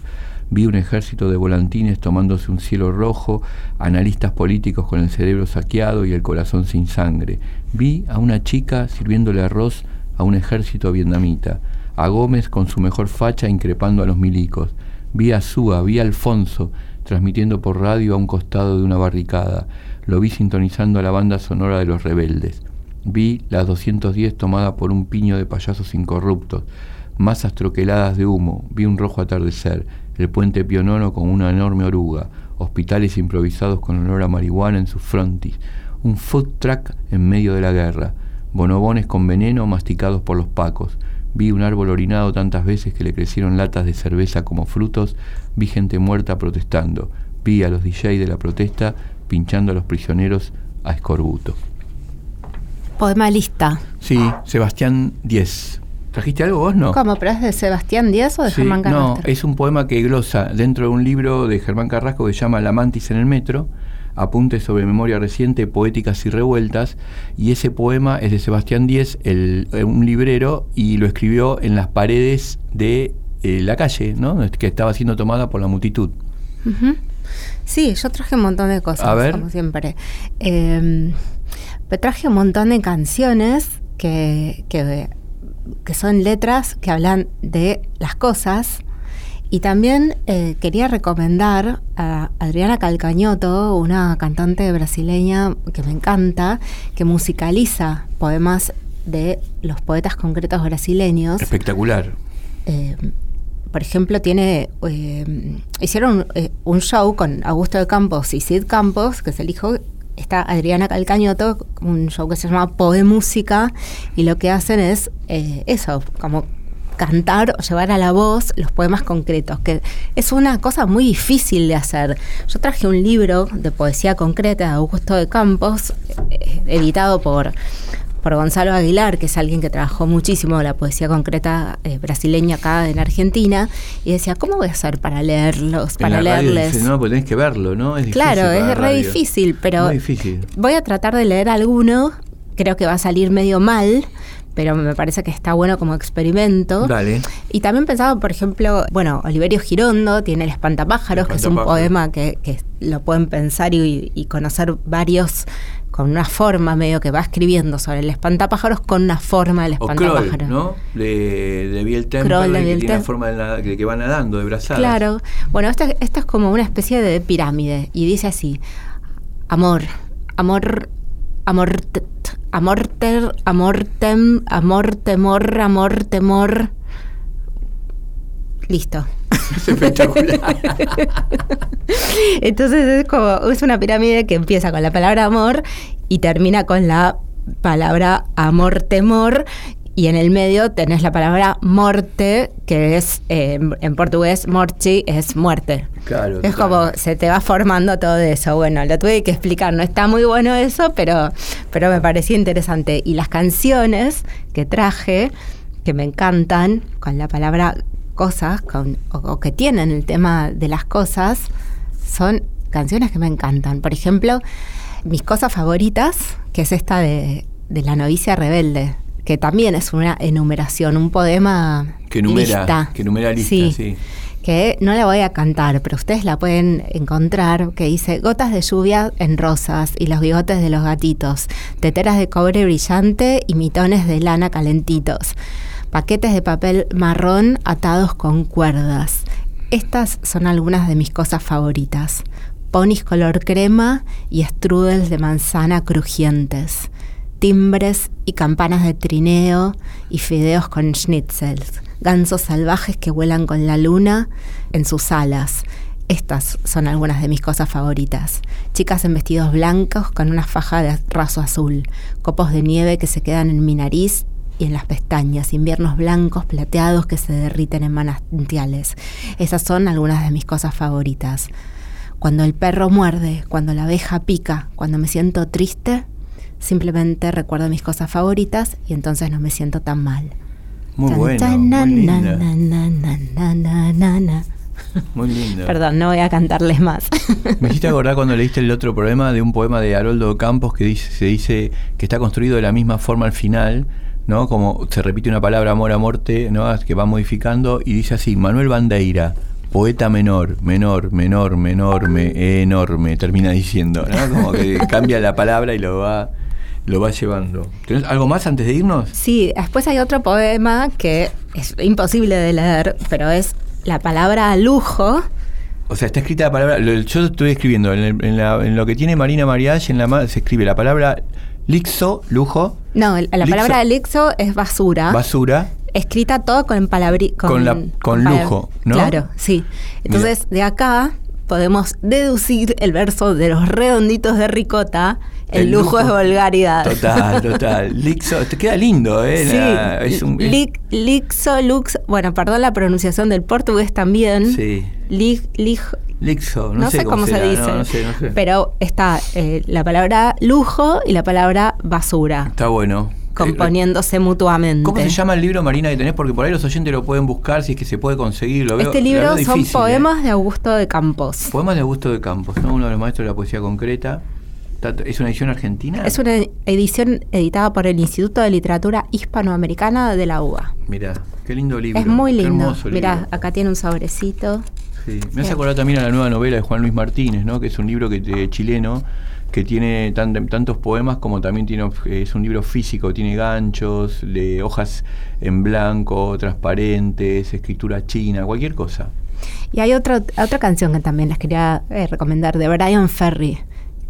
Vi un ejército de volantines tomándose un cielo rojo, analistas políticos con el cerebro saqueado y el corazón sin sangre. Vi a una chica sirviéndole arroz a un ejército vietnamita, a Gómez con su mejor facha increpando a los milicos. Vi a Súa, vi a Alfonso transmitiendo por radio a un costado de una barricada. Lo vi sintonizando a la banda sonora de los rebeldes. Vi las 210 tomada por un piño de payasos incorruptos, masas troqueladas de humo, vi un rojo atardecer, el puente Pionono con una enorme oruga, hospitales improvisados con olor a marihuana en sus frontis, un food truck en medio de la guerra, bonobones con veneno masticados por los pacos, vi un árbol orinado tantas veces que le crecieron latas de cerveza como frutos, vi gente muerta protestando, vi a los DJ de la protesta pinchando a los prisioneros a escorbuto. Poema lista. Sí, Sebastián Díez. ¿Trajiste algo vos, no? ¿Cómo? ¿Pero es de Sebastián Díaz o de Sí, Germán no, Carrasco? es un poema que glosa dentro de un libro de Germán Carrasco que se llama La mantis en el metro, apuntes sobre memoria reciente, poéticas y revueltas, y ese poema es de Sebastián Díez, el, eh, un librero, y lo escribió en las paredes de eh, la calle, ¿no? que estaba siendo tomada por la multitud. Sí, yo traje un montón de cosas, A ver. como siempre. Eh, me traje un montón de canciones que, que, que son letras que hablan de las cosas. Y también eh, quería recomendar a Adriana Calcañoto, una cantante brasileña que me encanta, que musicaliza poemas de los poetas concretos brasileños. Espectacular. Eh, por ejemplo, tiene eh, hicieron eh, un show con Augusto de Campos y Sid Campos, que es el hijo. Está Adriana Calcañoto, un show que se llama Poemúsica, y lo que hacen es eh, eso, como cantar o llevar a la voz los poemas concretos, que es una cosa muy difícil de hacer. Yo traje un libro de poesía concreta de Augusto de Campos, eh, editado por, por Gonzalo Aguilar, que es alguien que trabajó muchísimo la poesía concreta eh, brasileña acá en Argentina, y decía, ¿cómo voy a hacer para leerlos, para la leerles? dice, no, pues tenés que verlo, ¿no? Es Claro, es re difícil, pero difícil. voy a tratar de leer alguno, creo que va a salir medio mal, pero me parece que está bueno como experimento. Dale. Y también pensaba, por ejemplo, bueno, Oliverio Girondo tiene El Espantapájaros, El que es un poema que, que lo pueden pensar y, y conocer varios con una forma medio que va escribiendo sobre el espantapájaros con una forma del O espantapájaros. Kroll, ¿no? De, de Biel Temperley, de que tiene la forma de, que va nadando, de brazadas. Claro. Bueno, esta, esta es como una especie de pirámide y dice así: amor, amor, amor, amor, ter, amor, tem, amor, temor, amor, temor. Listo. *laughs* Es espectacular. *laughs* Entonces es como es una pirámide que empieza con la palabra amor y termina con la palabra amor temor y en el medio tenés la palabra morte que es eh, en portugués morchi es muerte. Claro. Es como se te va formando todo eso. Bueno, lo tuve que explicar. No está muy bueno eso, pero, pero me parecía interesante. Y las canciones que traje, que me encantan, con la palabra cosas, con, o, o que tienen el tema de las cosas, son canciones que me encantan. Por ejemplo, mis cosas favoritas, que es esta de, de La novicia rebelde, que también es una enumeración, un poema Que numera, lista. que numera lista, Sí sí. que no la voy a cantar, pero ustedes la pueden encontrar, que dice gotas de lluvia en rosas y los bigotes de los gatitos, teteras de cobre brillante y mitones de lana calentitos, paquetes de papel marrón atados con cuerdas. Estas son algunas de mis cosas favoritas. Ponis color crema y strudels de manzana crujientes. Timbres y campanas de trineo y fideos con schnitzels. Gansos salvajes que vuelan con la luna en sus alas. Estas son algunas de mis cosas favoritas. Chicas en vestidos blancos con una faja de raso azul. Copos de nieve que se quedan en mi nariz y en las pestañas. Inviernos blancos plateados que se derriten en manantiales. Esas son algunas de mis cosas favoritas. Cuando el perro muerde, cuando la abeja pica, cuando me siento triste, simplemente recuerdo mis cosas favoritas y entonces no me siento tan mal. Muy bueno, muy linda. Perdón, no voy a cantarles más. *laughs* Me hiciste acordar cuando leíste el otro poema de un poema de Haroldo Campos que dice, se dice que está construido de la misma forma al final, ¿no? Como se repite una palabra amor a muerte, ¿no? Que va modificando y dice así, Manuel Bandeira, poeta menor, menor, menor, menor, me- enorme, termina diciendo, ¿no? Como que cambia la palabra y lo va lo va llevando. ¿Tenés algo más antes de irnos? Sí, después hay otro poema que es imposible de leer, pero es la palabra lujo. O sea, está escrita la palabra. Yo estoy escribiendo en, el- en la- en lo que tiene Marina Mariach, en la se escribe la palabra lixo, lujo, No, la Lixo. palabra elixo es basura. basura. escrita todo con palabri con, Con la- con lujo, ¿no? Claro, sí. Entonces, de acá podemos deducir el verso de los redonditos de ricota. El, El lujo, lujo. es vulgaridad. Total, total. *laughs* Lixo, te queda lindo, ¿eh? Sí, La- es un, es- lixo, lux, bueno, perdón la pronunciación del portugués también. sí. Lig- lig- Lixo, no, no, sé, sé cómo se dice. No, no sé, no sé. Pero está eh, la palabra lujo y la palabra basura, Está bueno. componiéndose mutuamente. ¿Cómo se llama el libro, Marina, que tenés? Porque por ahí los oyentes lo pueden buscar si es que se puede conseguir. Lo veo, Este libro son ¿eh? poemas de Augusto de Campos. Poemas de Augusto de Campos, ¿no? uno de los maestros de la poesía concreta. ¿Es una edición argentina? Es una edición editada por el Instituto de Literatura Hispanoamericana de la UBA. Mirá, qué lindo libro. Es muy qué lindo. hermoso Mirá, libro. acá tiene un sobrecito. Sí. Me hace acordar también a la nueva novela de Juan Luis Martínez, ¿no? que es un libro que chileno que tiene tan- tantos poemas como también tiene es un libro físico, tiene ganchos, de hojas en blanco, transparentes, escritura china, cualquier cosa. Y hay otra, otra canción que también les quería eh, recomendar de Brian Ferry,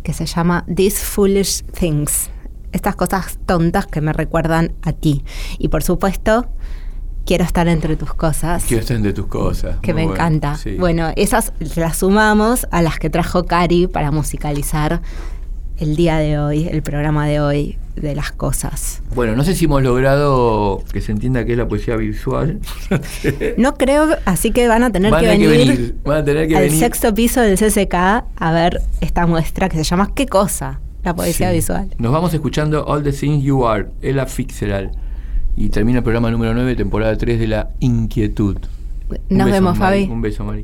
que se llama These Foolish Things. Estas cosas tontas que me recuerdan a ti. Y por supuesto, quiero estar entre tus cosas. Quiero estar entre tus cosas. que muy me bueno, encanta. sí. Bueno, esas las sumamos a las que trajo Cari para musicalizar el día de hoy, el programa de hoy de las cosas. Bueno, no sé si hemos logrado que se entienda qué es la poesía visual. *laughs* No creo, así que van a tener Van que a venir, que venir, van a tener que al venir. sexto piso del CCK a ver esta muestra que se llama ¿Qué cosa? La poesía Sí. visual. Nos vamos escuchando All the Things You Are, Ella Fitzgerald. Y termina el programa número 9, temporada 3 de La Inquietud. Un Nos vemos, Mari. Fabi. Un beso, Mari.